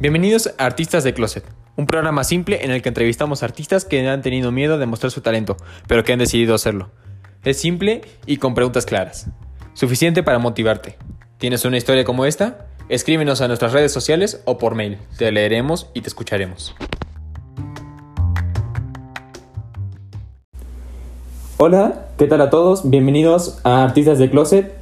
Bienvenidos a Artistas de Closet, un programa simple en el que entrevistamos artistas que han tenido miedo de mostrar su talento, pero que han decidido hacerlo. Es simple y con preguntas claras. Suficiente para motivarte. ¿Tienes una historia como esta? Escríbenos a nuestras redes sociales o por mail. Te leeremos y te escucharemos. Hola, ¿qué tal a todos? Bienvenidos a Artistas de Closet.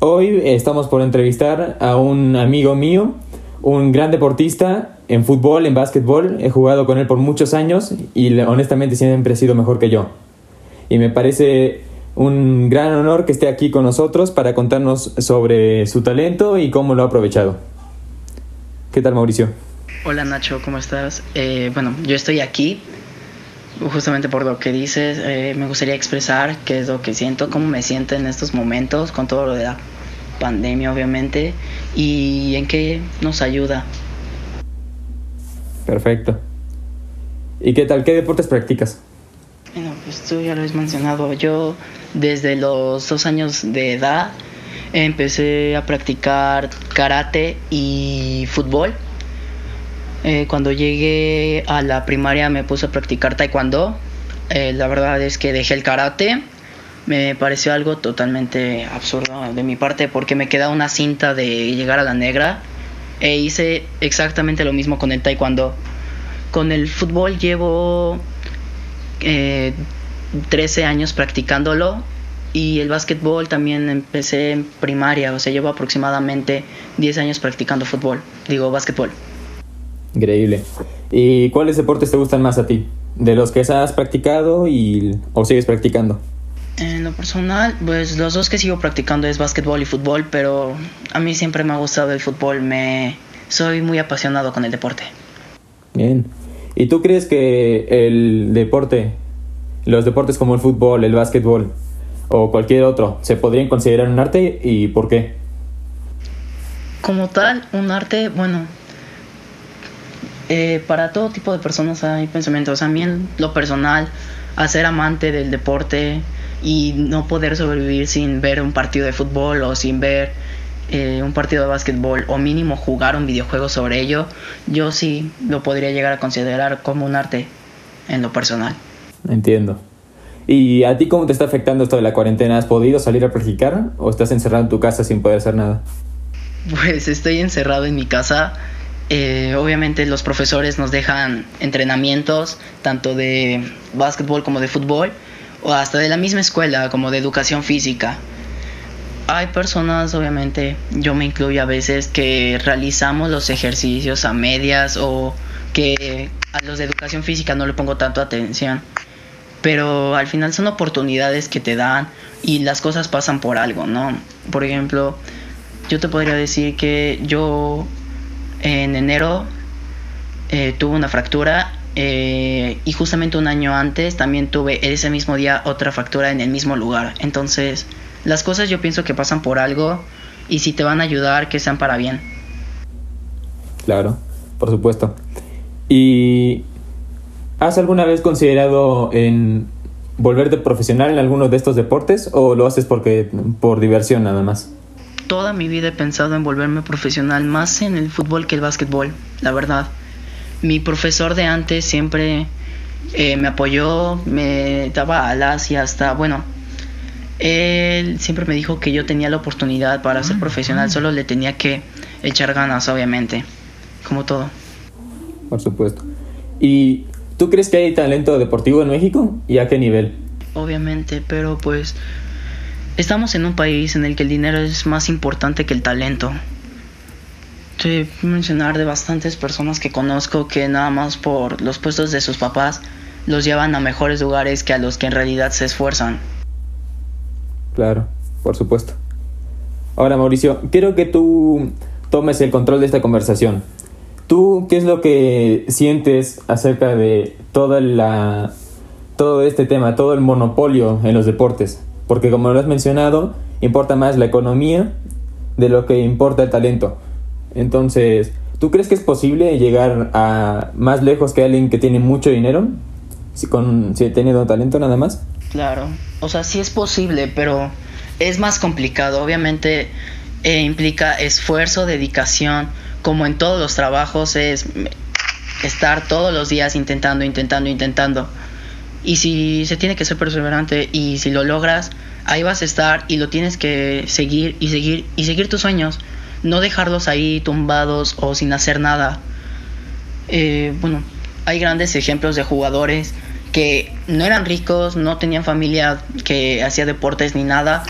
Hoy estamos por entrevistar a un amigo mío un gran deportista en fútbol, en básquetbol. He jugado con él por muchos años y honestamente siempre ha sido mejor que yo. Y me parece un gran honor que esté aquí con nosotros para contarnos sobre su talento y cómo lo ha aprovechado. ¿Qué tal, Mauricio? Hola, Nacho, ¿cómo estás? Eh, bueno, yo estoy aquí justamente por lo que dices. Eh, me gustaría expresar qué es lo que siento, cómo me siento en estos momentos con todo lo de la pandemia, obviamente y en qué nos ayuda. Perfecto. ¿Y qué tal? ¿Qué deportes practicas? Bueno, pues tú ya lo has mencionado. Yo desde los dos años de edad empecé a practicar karate y fútbol. Eh, cuando llegué a la primaria me puse a practicar taekwondo. Eh, la verdad es que dejé el karate me pareció algo totalmente absurdo de mi parte porque me queda una cinta de llegar a la negra e hice exactamente lo mismo con el taekwondo. Con el fútbol llevo 13 eh, años practicándolo y el básquetbol también empecé en primaria, o sea, llevo aproximadamente 10 años practicando fútbol, digo básquetbol. Increíble. ¿Y cuáles deportes te gustan más a ti? ¿De los que has practicado y, o sigues practicando? En lo personal, pues los dos que sigo practicando es básquetbol y fútbol, pero a mí siempre me ha gustado el fútbol, me soy muy apasionado con el deporte. Bien. ¿Y tú crees que el deporte, los deportes como el fútbol, el básquetbol o cualquier otro, se podrían considerar un arte y por qué? Como tal, un arte, bueno, eh, para todo tipo de personas hay pensamientos. A mí en lo personal, a ser amante del deporte, y no poder sobrevivir sin ver un partido de fútbol o sin ver eh, un partido de básquetbol o mínimo jugar un videojuego sobre ello, yo sí lo podría llegar a considerar como un arte en lo personal. Entiendo. ¿Y a ti cómo te está afectando esto de la cuarentena? ¿Has podido salir a practicar o estás encerrado en tu casa sin poder hacer nada? Pues estoy encerrado en mi casa. Eh, obviamente los profesores nos dejan entrenamientos tanto de básquetbol como de fútbol o hasta de la misma escuela, como de educación física. Hay personas, obviamente, yo me incluyo a veces, que realizamos los ejercicios a medias o que a los de educación física no le pongo tanto atención. Pero al final son oportunidades que te dan y las cosas pasan por algo, ¿no? Por ejemplo, yo te podría decir que yo en enero eh, tuve una fractura eh, y justamente un año antes también tuve ese mismo día otra fractura en el mismo lugar. Entonces, las cosas yo pienso que pasan por algo y si te van a ayudar, que sean para bien. Claro, por supuesto. ¿Y has alguna vez considerado en volverte profesional en alguno de estos deportes o lo haces porque por diversión nada más? Toda mi vida he pensado en volverme profesional más en el fútbol que el básquetbol, la verdad mi profesor de antes siempre eh, me apoyó, me daba alas y hasta, bueno, él siempre me dijo que yo tenía la oportunidad para ser profesional, solo le tenía que echar ganas, obviamente, como todo. Por supuesto. ¿Y tú crees que hay talento deportivo en México y a qué nivel? Obviamente, pero pues estamos en un país en el que el dinero es más importante que el talento te mencionar de bastantes personas que conozco que nada más por los puestos de sus papás los llevan a mejores lugares que a los que en realidad se esfuerzan. Claro, por supuesto. Ahora Mauricio, quiero que tú tomes el control de esta conversación. ¿Tú qué es lo que sientes acerca de toda la todo este tema, todo el monopolio en los deportes? Porque como lo has mencionado, importa más la economía de lo que importa el talento. Entonces, ¿tú crees que es posible llegar a más lejos que alguien que tiene mucho dinero? Si, con, si teniendo talento nada más. Claro, o sea, sí es posible, pero es más complicado. Obviamente eh, implica esfuerzo, dedicación, como en todos los trabajos, es estar todos los días intentando, intentando, intentando. Y si se tiene que ser perseverante y si lo logras, ahí vas a estar y lo tienes que seguir y seguir y seguir tus sueños. No dejarlos ahí tumbados o sin hacer nada. Eh, bueno, hay grandes ejemplos de jugadores que no eran ricos, no tenían familia que hacía deportes ni nada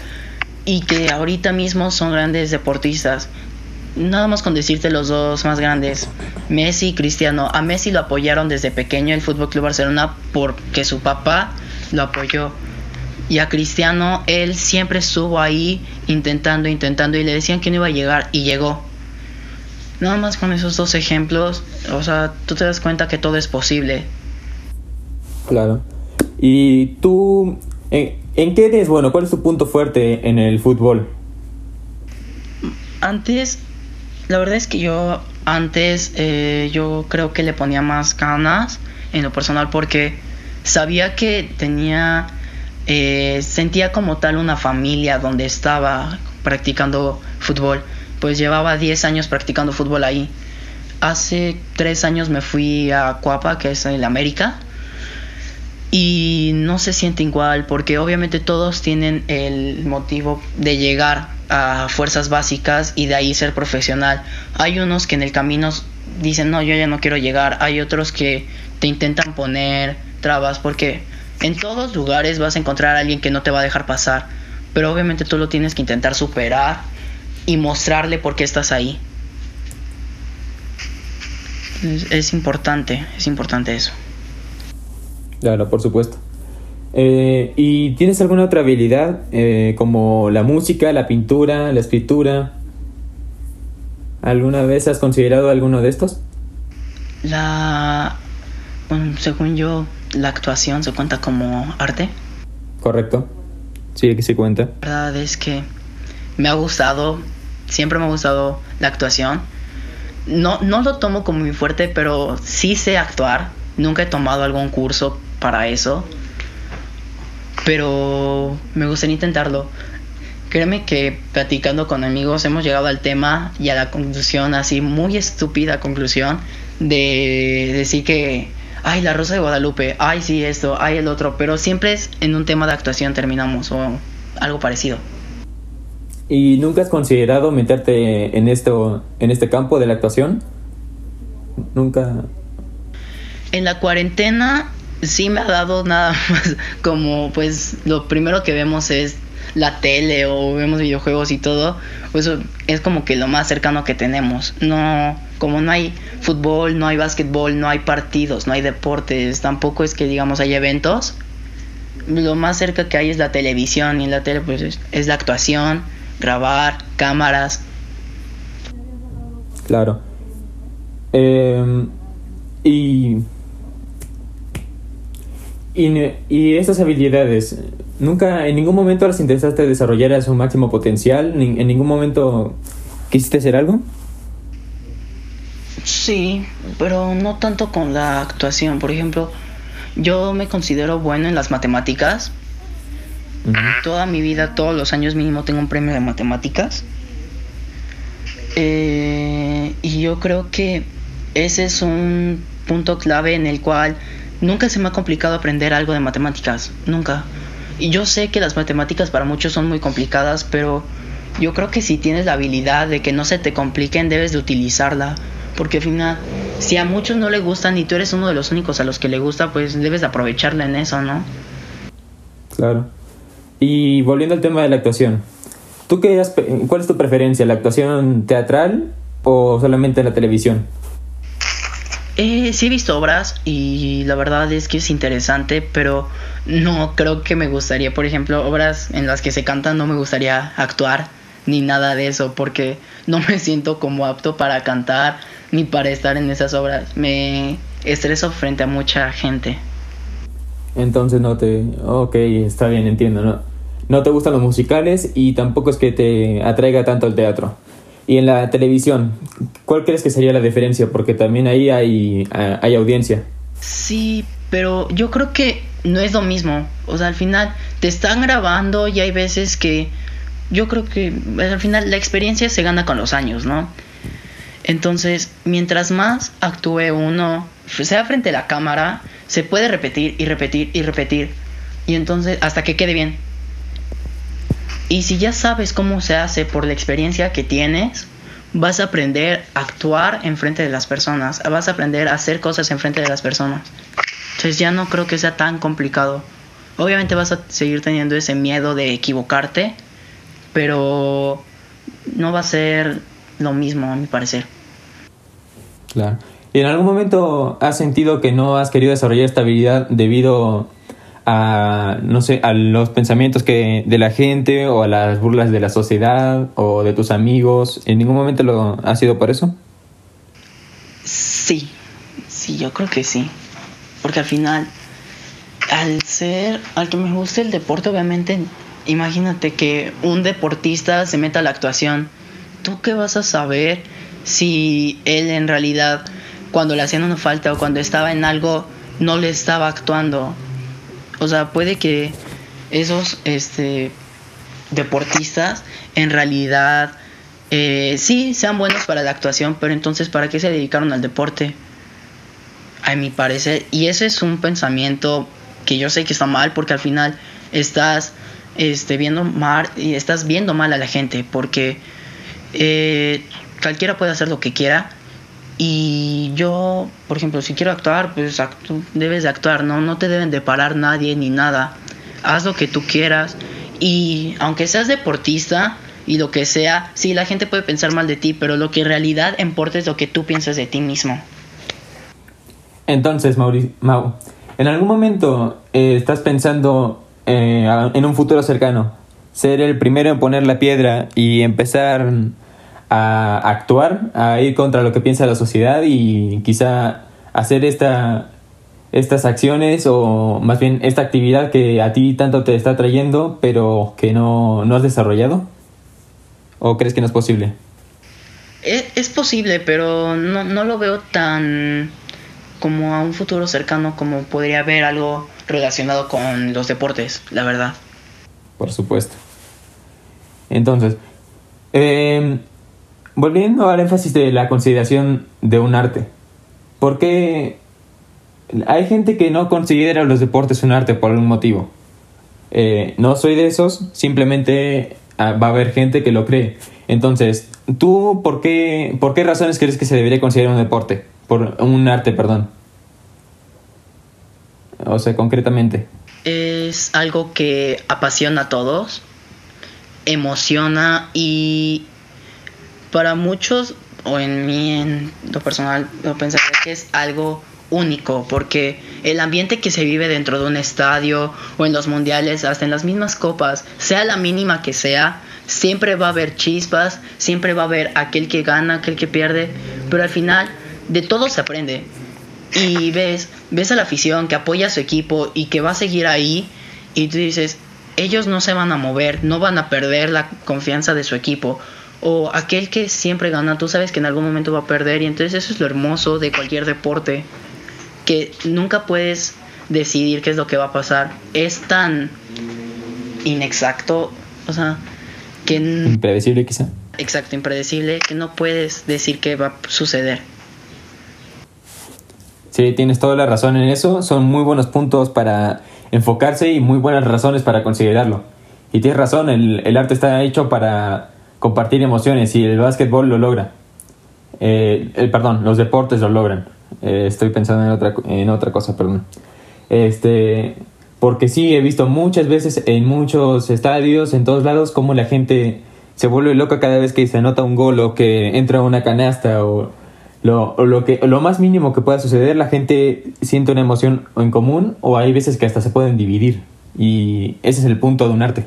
y que ahorita mismo son grandes deportistas. Nada más con decirte los dos más grandes, Messi y Cristiano. A Messi lo apoyaron desde pequeño el Fútbol Club Barcelona porque su papá lo apoyó. Y a Cristiano él siempre estuvo ahí intentando, intentando y le decían que no iba a llegar y llegó. Nada más con esos dos ejemplos, o sea, tú te das cuenta que todo es posible. Claro. ¿Y tú, en, qué eres bueno? ¿Cuál es tu punto fuerte en el fútbol? Antes, la verdad es que yo antes eh, yo creo que le ponía más ganas en lo personal porque sabía que tenía, eh, sentía como tal una familia donde estaba practicando fútbol pues llevaba 10 años practicando fútbol ahí. Hace 3 años me fui a Cuapa, que es en América, y no se siente igual porque obviamente todos tienen el motivo de llegar a fuerzas básicas y de ahí ser profesional. Hay unos que en el camino dicen, no, yo ya no quiero llegar. Hay otros que te intentan poner trabas porque en todos lugares vas a encontrar a alguien que no te va a dejar pasar. Pero obviamente tú lo tienes que intentar superar y mostrarle por qué estás ahí. Es, importante, es importante eso. Claro, por supuesto. Eh, ¿Y tienes alguna otra habilidad eh, como la música, la pintura, la escritura? ¿Alguna vez has considerado alguno de estos? La... Bueno, según yo, la actuación se cuenta como arte. Correcto. Sí, que se cuenta. La verdad es que me ha gustado siempre me ha gustado la actuación. No, no lo tomo como muy fuerte, pero sí sé actuar. Nunca he tomado algún curso para eso. Pero me gustaría intentarlo. Créeme que platicando con amigos hemos llegado al tema y a la conclusión, así muy estúpida conclusión, de decir que, ay, la Rosa de Guadalupe, ay, sí, esto, ay, el otro, pero siempre es en un tema de actuación terminamos o algo parecido. ¿Y nunca has considerado meterte en esto, en este campo de la actuación? Nunca. En la cuarentena sí me ha dado nada más como pues lo primero que vemos es la tele o vemos videojuegos y todo, pues es como que lo más cercano que tenemos. No, como no hay fútbol, no hay básquetbol, no hay partidos, no hay deportes, tampoco es que digamos hay eventos. Lo más cerca que hay es la televisión y en la tele pues es la actuación grabar, cámaras. Claro. Em, y, y, y estas habilidades, ¿nunca en ningún momento las intentaste desarrollar a su máximo potencial? ¿En ningún momento quisiste hacer algo? Sí, pero no tanto con la actuación. Por ejemplo, yo me considero bueno en las matemáticas, Toda mi vida, todos los años mínimo tengo un premio de matemáticas. Eh, y yo creo que ese es un punto clave en el cual nunca se me ha complicado aprender algo de matemáticas, nunca. Y yo sé que las matemáticas para muchos son muy complicadas, pero yo creo que si tienes la habilidad de que no se te compliquen, debes de utilizarla. Porque al final, si a muchos no le gustan y tú eres uno de los únicos a los que le gusta, pues debes de aprovecharla en eso, ¿no? Claro. Y volviendo al tema de la actuación, ¿tú qué cuál es tu preferencia, la actuación teatral o solamente la televisión? Eh, sí he visto obras y la verdad es que es interesante, pero no creo que me gustaría, por ejemplo, obras en las que se cantan, no me gustaría actuar ni nada de eso, porque no me siento como apto para cantar ni para estar en esas obras. Me estreso frente a mucha gente. Entonces no te... Ok, está bien, entiendo, ¿no? No te gustan los musicales y tampoco es que te atraiga tanto el teatro. Y en la televisión, ¿cuál crees que sería la diferencia? Porque también ahí hay, hay audiencia. Sí, pero yo creo que no es lo mismo. O sea, al final te están grabando y hay veces que yo creo que al final la experiencia se gana con los años, ¿no? Entonces, mientras más actúe uno, sea frente a la cámara, se puede repetir y repetir y repetir. Y entonces, hasta que quede bien. Y si ya sabes cómo se hace por la experiencia que tienes, vas a aprender a actuar en frente de las personas, vas a aprender a hacer cosas en frente de las personas. Entonces ya no creo que sea tan complicado. Obviamente vas a seguir teniendo ese miedo de equivocarte, pero no va a ser lo mismo a mi parecer. Claro. ¿Y en algún momento has sentido que no has querido desarrollar esta habilidad debido a, no sé, a los pensamientos que de la gente o a las burlas de la sociedad o de tus amigos? ¿En ningún momento lo ha sido por eso? Sí, sí, yo creo que sí. Porque al final, al ser, al que me guste el deporte, obviamente, imagínate que un deportista se meta a la actuación. ¿Tú qué vas a saber si él en realidad, cuando le hacían una falta o cuando estaba en algo, no le estaba actuando? O sea, puede que esos este, deportistas en realidad eh, sí sean buenos para la actuación, pero entonces ¿para qué se dedicaron al deporte? A mi parecer, y ese es un pensamiento que yo sé que está mal porque al final estás este, viendo mal y estás viendo mal a la gente porque eh, cualquiera puede hacer lo que quiera y yo, por ejemplo, si quiero actuar, pues debes de actuar, ¿no? No te deben de parar nadie ni nada. Haz lo que tú quieras. Y aunque seas deportista y lo que sea, sí, la gente puede pensar mal de ti, pero lo que en realidad importa es lo que tú piensas de ti mismo. Entonces, Mauricio, Mau, ¿en algún momento eh, estás pensando eh, en un futuro cercano ser el primero en poner la piedra y empezar a actuar, a ir contra lo que piensa la sociedad y quizá hacer esta, estas acciones o más bien esta actividad que a ti tanto te está trayendo pero que no, no has desarrollado? ¿O crees que no es posible? Es, es posible, pero no, no lo veo tan como a un futuro cercano como podría haber algo relacionado con los deportes, la verdad. Por supuesto. Entonces, eh, Volviendo al énfasis de la consideración de un arte, ¿por qué hay gente que no considera los deportes un arte por algún motivo? Eh, no soy de esos, simplemente ah, va a haber gente que lo cree. Entonces, ¿tú por qué, por qué razones crees que se debería considerar un deporte? Por un arte, perdón. O sea, concretamente. Es algo que apasiona a todos, emociona y para muchos, o en mí, en lo personal, yo pensaría que es algo único, porque el ambiente que se vive dentro de un estadio o en los mundiales, hasta en las mismas copas, sea la mínima que sea, siempre va a haber chispas, siempre va a haber aquel que gana, aquel que pierde, pero al final de todo se aprende. Y ves, ves a la afición que apoya a su equipo y que va a seguir ahí y tú dices, ellos no se van a mover, no van a perder la confianza de su equipo o aquel que siempre gana, tú sabes que en algún momento va a perder y entonces eso es lo hermoso de cualquier deporte, que nunca puedes decidir qué es lo que va a pasar. Es tan inexacto, o sea, que... Impredecible quizá. Exacto, impredecible, que no puedes decir qué va a suceder. Sí, tienes toda la razón en eso. Son muy buenos puntos para enfocarse y muy buenas razones para considerarlo. Y tienes razón, el, el arte está hecho para compartir emociones y el básquetbol lo logra. Eh, el, perdón, los deportes lo logran. Eh, estoy pensando en otra, en otra cosa, perdón. Este, porque sí, he visto muchas veces en muchos estadios, en todos lados, cómo la gente se vuelve loca cada vez que se anota un gol o que entra una canasta o lo, lo, que, lo más mínimo que pueda suceder, la gente siente una emoción en común o hay veces que hasta se pueden dividir. Y ese es el punto de un arte.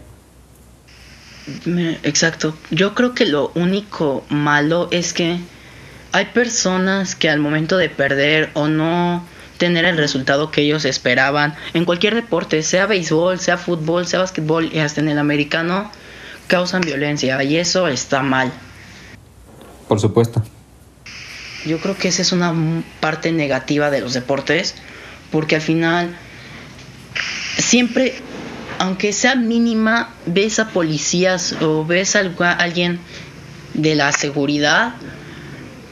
Exacto. Yo creo que lo único malo es que hay personas que al momento de perder o no tener el resultado que ellos esperaban en cualquier deporte, sea béisbol, sea fútbol, sea básquetbol y hasta en el americano, causan violencia y eso está mal. Por supuesto. Yo creo que esa es una parte negativa de los deportes porque al final siempre aunque sea mínima, ves a policías o ves a alguien de la seguridad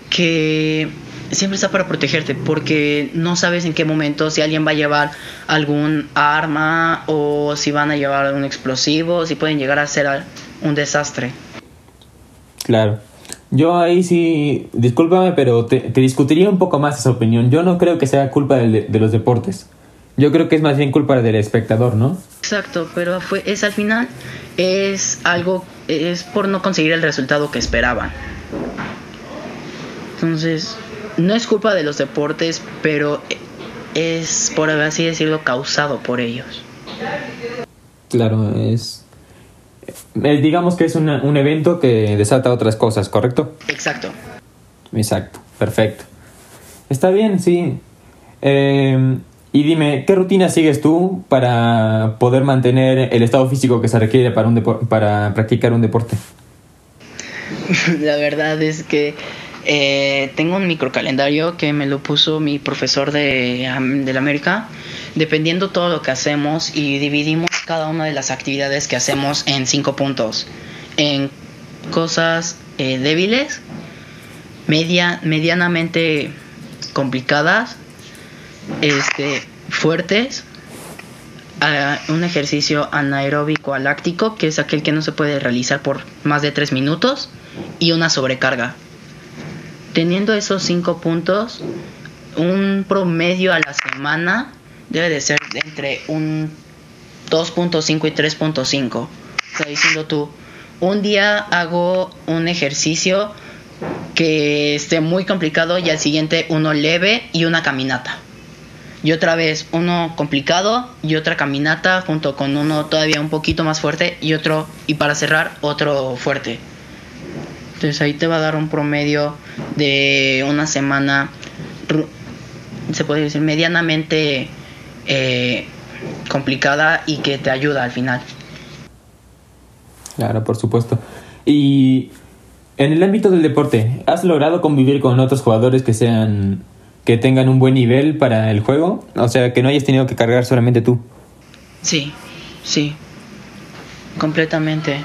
que siempre está para protegerte porque no sabes en qué momento si alguien va a llevar algún arma o si van a llevar algún explosivo, si pueden llegar a ser un desastre. Claro. Yo ahí sí, discúlpame, pero te, discutiría un poco más esa opinión. Yo no creo que sea culpa de, los deportes. Yo creo que es más bien culpa del espectador, ¿no? Exacto, pero fue, es al final, es algo, es por no conseguir el resultado que esperaban. Entonces, no es culpa de los deportes, pero es, por así decirlo, causado por ellos. Claro, es eh, digamos que es un evento que desata otras cosas, ¿correcto? Exacto. Exacto, perfecto. Está bien, sí. Em, y dime, ¿qué rutina sigues tú para poder mantener el estado físico que se requiere para, un para practicar un deporte? La verdad es que eh, tengo un microcalendario que me lo puso mi profesor de, de la América, dependiendo todo lo que hacemos y dividimos cada una de las actividades que hacemos en cinco puntos. En cosas eh, débiles, media, medianamente complicadas, este, fuertes, un ejercicio anaeróbico aláctico, que es aquel que no se puede realizar por más de tres minutos, y una sobrecarga. Teniendo esos cinco puntos, un promedio a la semana debe de ser entre un 2.5 y 3.5. Está diciendo tú, un día hago un ejercicio que esté muy complicado y al siguiente uno leve y una caminata. Y otra vez uno complicado y otra caminata junto con uno todavía un poquito más fuerte y otro, y para cerrar, otro fuerte. Entonces ahí te va a dar un promedio de una semana, se puede decir, medianamente eh, complicada y que te ayuda al final. Claro, por supuesto. Y en el ámbito del deporte, ¿has logrado convivir con otros jugadores que sean que tengan un buen nivel para el juego? O sea, que no hayas tenido que cargar solamente tú. Sí, sí, completamente.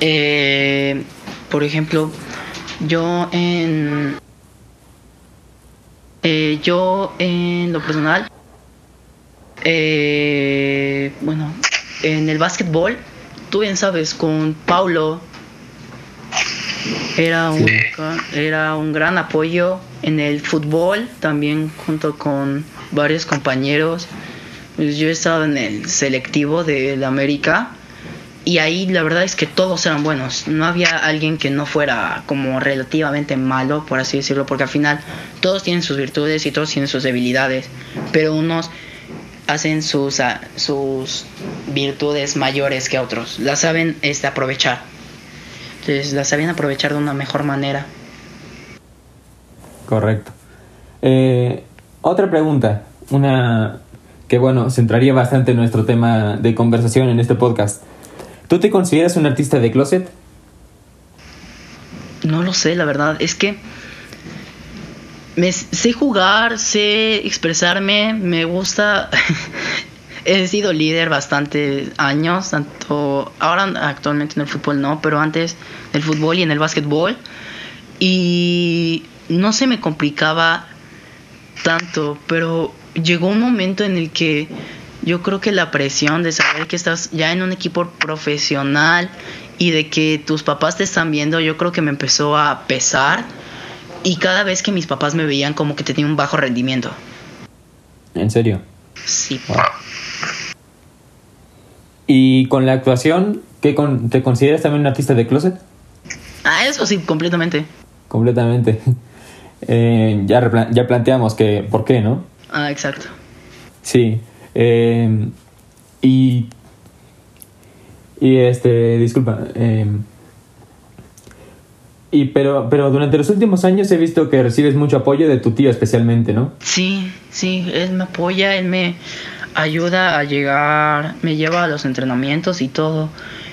Eh, por ejemplo, yo en eh, yo en lo personal eh, bueno, en el básquetbol, tú bien sabes, con Paulo era un, era un gran apoyo en el fútbol, también junto con varios compañeros. Pues yo he estado en el selectivo de la América y ahí la verdad es que todos eran buenos. No había alguien que no fuera como relativamente malo, por así decirlo, porque al final todos tienen sus virtudes y todos tienen sus debilidades, pero unos hacen sus, sus virtudes mayores que otros. Las saben este, aprovechar. Entonces las saben aprovechar de una mejor manera. Correcto. Eh, otra pregunta, una que bueno, centraría bastante nuestro tema de conversación en este podcast. ¿Tú te consideras un artista de closet? No lo sé, la verdad. Es que me sé jugar, sé expresarme, me gusta. He sido líder bastante años, tanto ahora actualmente en el fútbol no, pero antes del fútbol y en el básquetbol. Y no se me complicaba tanto, pero llegó un momento en el que yo creo que la presión de saber que estás ya en un equipo profesional y de que tus papás te están viendo, yo creo que me empezó a pesar y cada vez que mis papás me veían como que tenía un bajo rendimiento. ¿En serio? Sí. ¿Y con la actuación, ¿qué te consideras también un artista de closet? Ah, eso sí, completamente. Completamente. Eh, ya, ya planteamos que, ¿por qué, no? Ah, exacto. Sí. Eh, y, y este, disculpa, eh, y pero, pero durante los últimos años he visto que recibes mucho apoyo de tu tío especialmente, ¿no? Sí, sí, él me apoya, él me ayuda a llegar, me lleva a los entrenamientos y todo.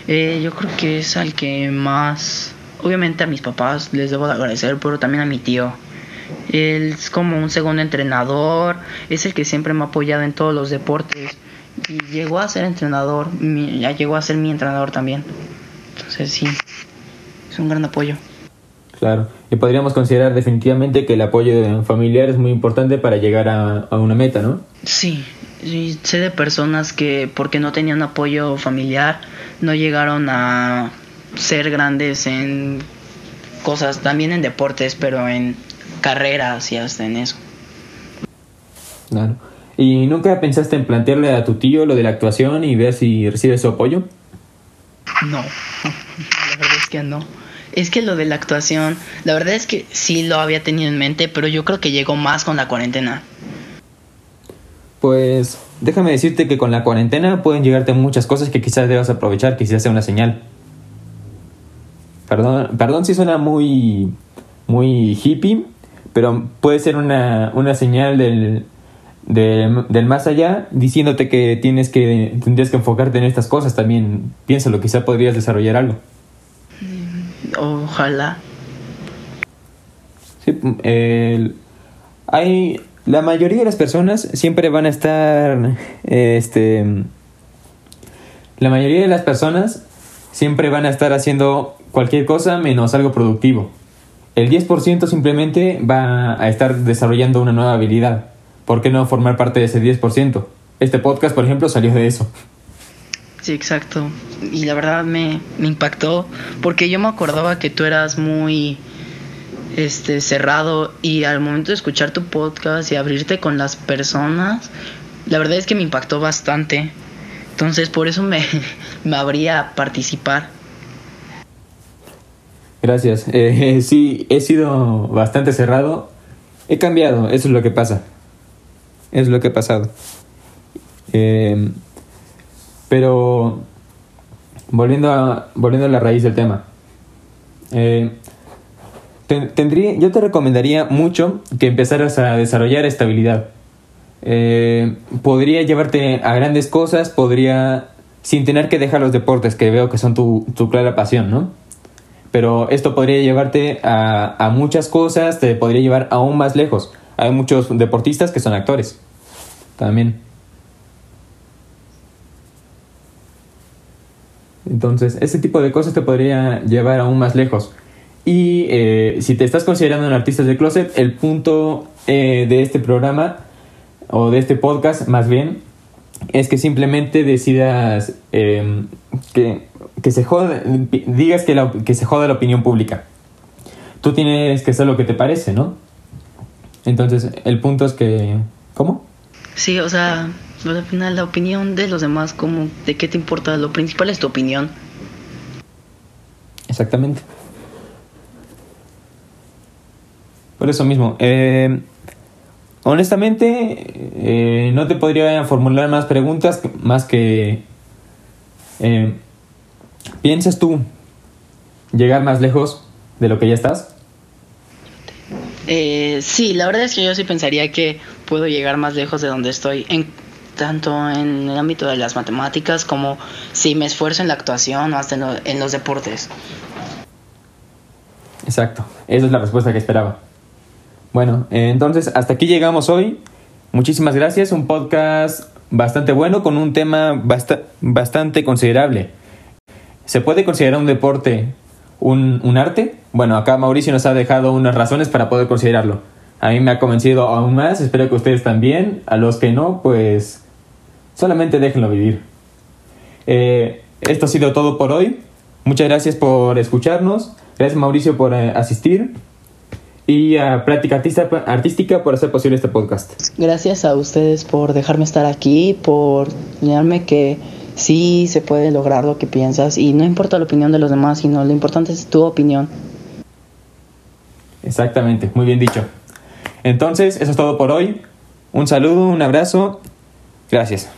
Eh, yo creo que es al que más, obviamente a mis papás les debo de agradecer, pero también a mi tío. Él es como un segundo entrenador, es el que siempre me ha apoyado en todos los deportes. Y llegó a ser entrenador, ya llegó a ser mi entrenador también. Entonces sí, es un gran apoyo. Claro, y podríamos considerar definitivamente que el apoyo familiar es muy importante para llegar a, a una meta, ¿no? Sí, sí, sé de personas que porque no tenían apoyo familiar no llegaron a ser grandes en cosas, también en deportes, pero en carreras y hasta en eso. Claro. ¿Y nunca pensaste en plantearle a tu tío lo de la actuación y ver si recibe su apoyo? No, la verdad es que no. Es que lo de la actuación, la verdad es que sí lo había tenido en mente, pero yo creo que llegó más con la cuarentena. Pues déjame decirte que con la cuarentena pueden llegarte muchas cosas que quizás debas aprovechar, quizás sea una señal. Perdón, perdón si suena muy, muy hippie, pero puede ser una, una señal del, del, del, más allá diciéndote que tienes que tendrías que enfocarte en estas cosas también. Piénsalo quizá podrías desarrollar algo. Ojalá. Sí, eh, hay la mayoría de las personas siempre van a estar este la mayoría de las personas siempre van a estar haciendo cualquier cosa menos algo productivo el 10% simplemente va a estar desarrollando una nueva habilidad ¿por qué no formar parte de ese 10%? Este podcast, por ejemplo, salió de eso. Sí, exacto. Y la verdad me, me impactó porque yo me acordaba que tú eras muy este cerrado y al momento de escuchar tu podcast y abrirte con las personas, la verdad es que me impactó bastante. Entonces por eso me, me abría a participar. Gracias. Eh, sí, he sido bastante cerrado. He cambiado, eso es lo que pasa es lo que ha pasado. Eh, pero volviendo a, volviendo a la raíz del tema. Eh, tendría, yo te recomendaría mucho que empezaras a desarrollar estabilidad. Eh, podría llevarte a grandes cosas, podría, sin tener que dejar los deportes, que veo que son tu, tu clara pasión, ¿no? Pero esto podría llevarte a, a muchas cosas, te podría llevar aún más lejos. Hay muchos deportistas que son actores. También. Entonces, ese tipo de cosas te podría llevar aún más lejos. Y eh, si te estás considerando un artista de closet, el punto eh, de este programa, o de este podcast más bien, es que simplemente decidas eh, que, que, se joda, digas que, la, que se joda la opinión pública. Tú tienes que hacer lo que te parece, ¿no? Entonces, el punto es que... ¿Cómo? Sí, o sea, al final la opinión de los demás, como ¿de qué te importa? Lo principal es tu opinión. Exactamente. Por eso mismo. Eh, honestamente, eh, no te podría formular más preguntas más que... Eh, ¿Piensas tú llegar más lejos de lo que ya estás? Eh, sí, la verdad es que yo sí pensaría que puedo llegar más lejos de donde estoy, en, tanto en el ámbito de las matemáticas como si me esfuerzo en la actuación o hasta en, lo, en los deportes. Exacto, esa es la respuesta que esperaba. Bueno, entonces hasta aquí llegamos hoy. Muchísimas gracias, un podcast bastante bueno con un tema bast bastante considerable. ¿Se puede considerar un deporte un, un arte? Bueno, acá Mauricio nos ha dejado unas razones para poder considerarlo. A mí me ha convencido aún más, espero que ustedes también. A los que no, pues solamente déjenlo vivir. Eh, esto ha sido todo por hoy. Muchas gracias por escucharnos. Gracias Mauricio por eh, asistir. Y a Práctica Artística por hacer posible este podcast. Gracias a ustedes por dejarme estar aquí, por enseñarme que sí se puede lograr lo que piensas y no importa la opinión de los demás, sino lo importante es tu opinión. Exactamente, muy bien dicho. Entonces, eso es todo por hoy. Un saludo, un abrazo. Gracias.